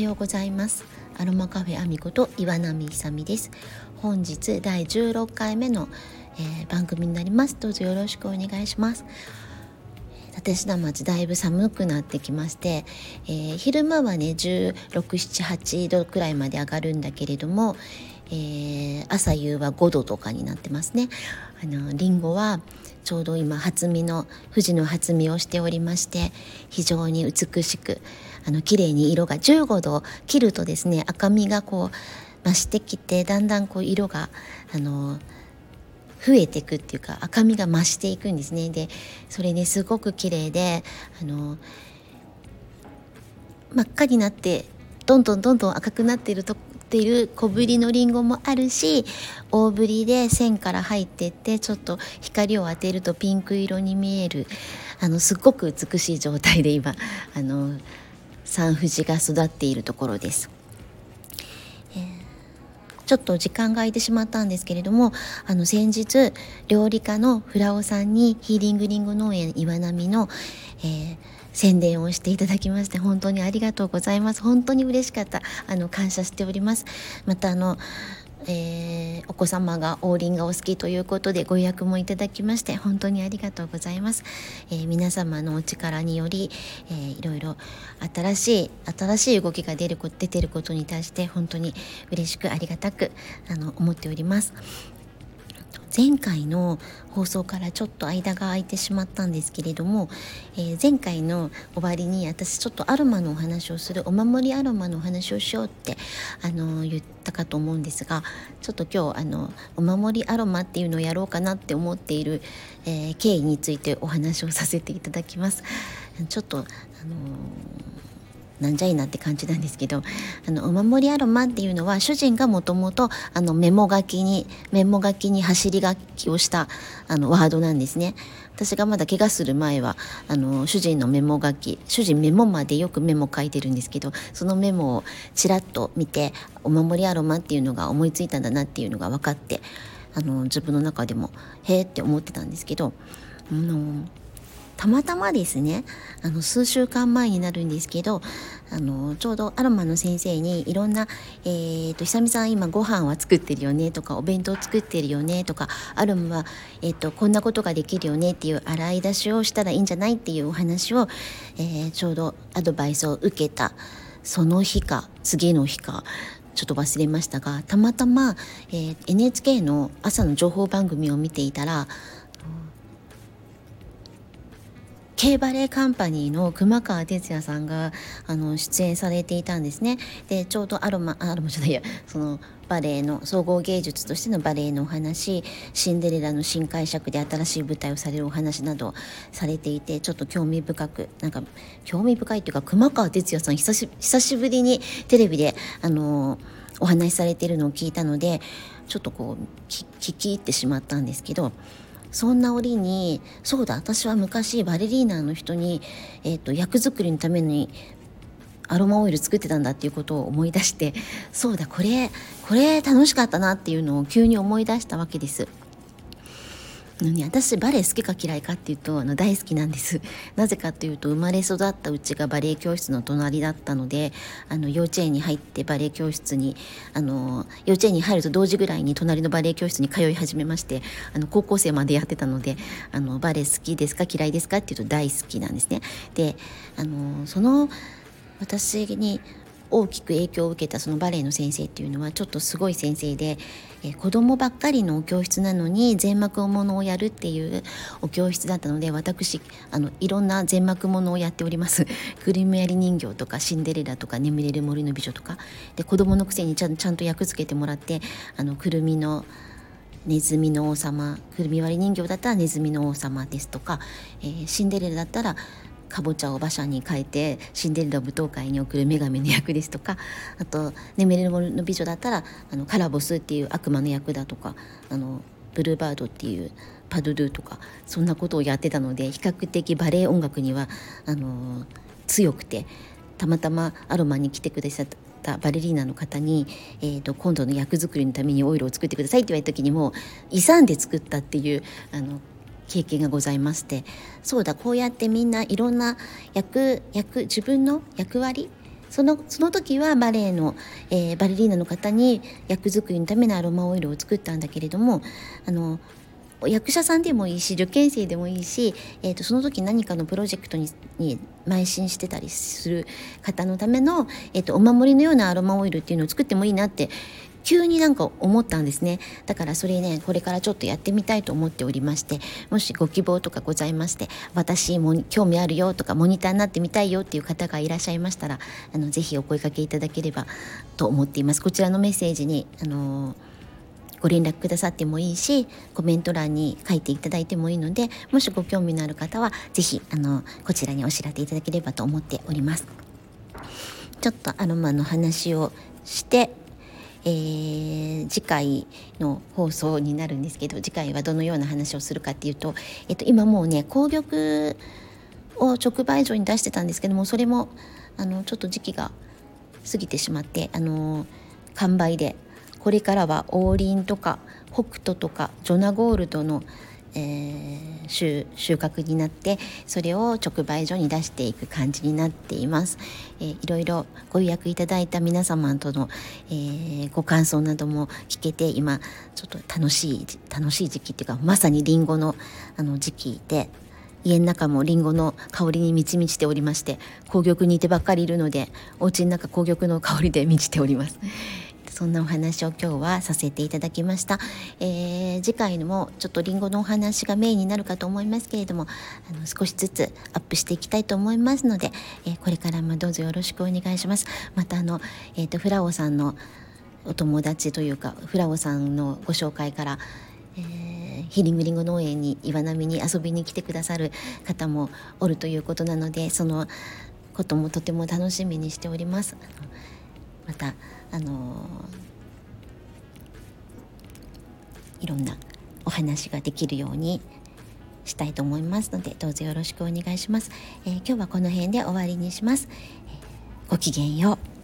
ようございます。アロマカフェアミこと岩波久美です。本日第16回目の、えー、番組になります。どうぞよろしくお願いします。立科町だいぶ寒くなってきまして、えー、昼間はね1678度くらいまで上がるんだけれども、えー、朝夕は5度とかになってますね。あのリンゴはちょうど今初見の富士の初見をしておりまして非常に美しくあの綺麗に色が15度切るとですね赤みがこう増してきてだんだんこう色があの増えていくっていうか赤みが増していくんですね。でそれねすごく綺麗であの真っ赤になってどんどんどんどん赤くなっているとっている小ぶりのりんごもあるし大ぶりで線から入ってってちょっと光を当てるとピンク色に見えるあのすっごく美しい状態で今あの産婦人が育っているところです。ちょっと時間が空いてしまったんですけれどもあの先日料理家のフラオさんにヒーリングリンゴ農園岩波の、えー宣伝をしていただきまして本当にありがとうございます。本当に嬉しかった。あの感謝しております。またあのえー、お子様が王林がお好きということでご予約もいただきまして本当にありがとうございます、えー、皆様のお力により、えー、いろいろ新しい新しい動きが出る出てることに対して本当に嬉しくありがたくあの思っております。前回の放送からちょっと間が空いてしまったんですけれども、えー、前回の終わりに私ちょっとアロマのお話をするお守りアロマのお話をしようってあの言ったかと思うんですがちょっと今日あのお守りアロマっていうのをやろうかなって思っている、えー、経緯についてお話をさせていただきます。ちょっとあのなんじゃいなって感じなんですけどあのお守りアロマっていうのは主人がもともとメモ書きにメモ書きに走り書きをしたあのワードなんですね。私がまだ怪我する前はあの主人のメモ書き主人メモまでよくメモ書いてるんですけどそのメモをちらっと見てお守りアロマっていうのが思いついたんだなっていうのが分かってあの自分の中でもへえって思ってたんですけどあのたまたまですねあの数週間前になるんですけどあのちょうどアロマの先生にいろんな「えーと、久美さん今ご飯は作ってるよね」とか「お弁当作ってるよね」とか「アロマは、えーと、こんなことができるよね」っていう洗い出しをしたらいいんじゃないっていうお話を、えー、ちょうどアドバイスを受けた。その日か次の日かちょっと忘れましたがたまたま、えー、NHK の朝の情報番組を見ていたら K バレエカンパニーの熊川哲也さんがあの出演されていたんですね。でちょうどアロマアロマじゃないやそのバレエの総合芸術としてのバレエのお話シンデレラの新解釈で新しい舞台をされるお話などされていてちょっと興味深くなんか興味深いというか熊川哲也さん久し久しぶりにテレビであのお話しされているのを聞いたのでちょっとこう聞き入ってしまったんですけどそんな折にそうだ私は昔バレリーナの人に、えーと、役作りのためにアロマオイル作ってたんだっていうことを思い出してそうだこれこれ楽しかったなっていうのを急に思い出したわけです。のに私バレエ好きか嫌いかっていうとあの大好きなんです。なぜかというと生まれ育ったうちがバレエ教室の隣だったのであの幼稚園に入ってバレエ教室にあの幼稚園に入ると同時ぐらいに隣のバレエ教室に通い始めましてあの高校生までやってたのであのバレエ好きですか嫌いですかっていうと大好きなんですね。であのその私に大きく影響を受けたそのバレエの先生っていうのはちょっとすごい先生で、えー、子供ばっかりのお教室なのに全幕ものをやるっていうお教室だったので私あのいろんな全幕ものをやっております。くるみ割り人形とかシンデレラとか眠れる森の美女とか。で子供のくせにちゃんちゃんと役付けてもらってあのくるみのネズミの王様くるみ割り人形だったらネズミの王様ですとか、えー、シンデレラだったらかぼちゃを馬車に変えてシンデレラ舞踏会に送る女神の役ですとかあと「眠れる森の美女」だったらあのカラボスっていう悪魔の役だとかあのブルーバードっていうパドゥドゥとかそんなことをやってたので比較的バレエ音楽にはあの強くてたまたまアロマに来てくださったバレリーナの方に、えーと、今度の役作りのためにオイルを作ってくださいって言われた時にも勇んで作ったっていうあの経験がございましてそうだこうやってみんないろんな役役自分の役割そのその時はバレエの、えー、バレリーナの方に役作りのためのアロマオイルを作ったんだけれどもあの役者さんでもいいし受験生でもいいし、えーと、その時何かのプロジェクトにに邁進してたりする方のための、えーと、お守りのようなアロマオイルっていうのを作ってもいいなって急になんか思ったんですねだからそれねこれからちょっとやってみたいと思っておりましてもしご希望とかございまして私も興味あるよとかモニターになってみたいよっていう方がいらっしゃいましたらあのぜひお声かけいただければと思っていますこちらのメッセージにあのご連絡くださってもいいしコメント欄に書いていただいてもいいのでもしご興味のある方は是非あのこちらにお知らせいただければと思っております。ちょっとアロマの話をして、えー、次回の放送になるんですけど次回はどのような話をするかっていうと、えっと、今もうね紅玉を直売所に出してたんですけどもそれもあのちょっと時期が過ぎてしまってあの完売でこれからは王林とか北斗とかジョナゴールドの、えー、収穫になってそれを直売所に出していく感じになっています、えー、いろいろご予約いただいた皆様との、えー、ご感想なども聞けて今ちょっと楽しい楽しい時期っていうかまさにりんごのあの時期で家の中もりんごの香りに満ち満ちておりまして紅玉にいてばっかりいるのでお家の中紅玉の香りで満ちております。そんなお話を今日はさせていただきました、えー、次回もちょっとりんごのお話がメインになるかと思いますけれどもあの少しずつアップしていきたいと思いますので、えー、これからもどうぞよろしくお願いしますまたあの、えーと、フラオさんのお友達というかフラオさんのご紹介から、えー、ヒリングリンゴ農園に岩波に遊びに来てくださる方もおるということなのでそのこともとても楽しみにしております。またあのいろんなお話ができるようにしたいと思いますのでどうぞよろしくお願いします、えー、今日はこの辺で終わりにします、えー、ごきげんよう。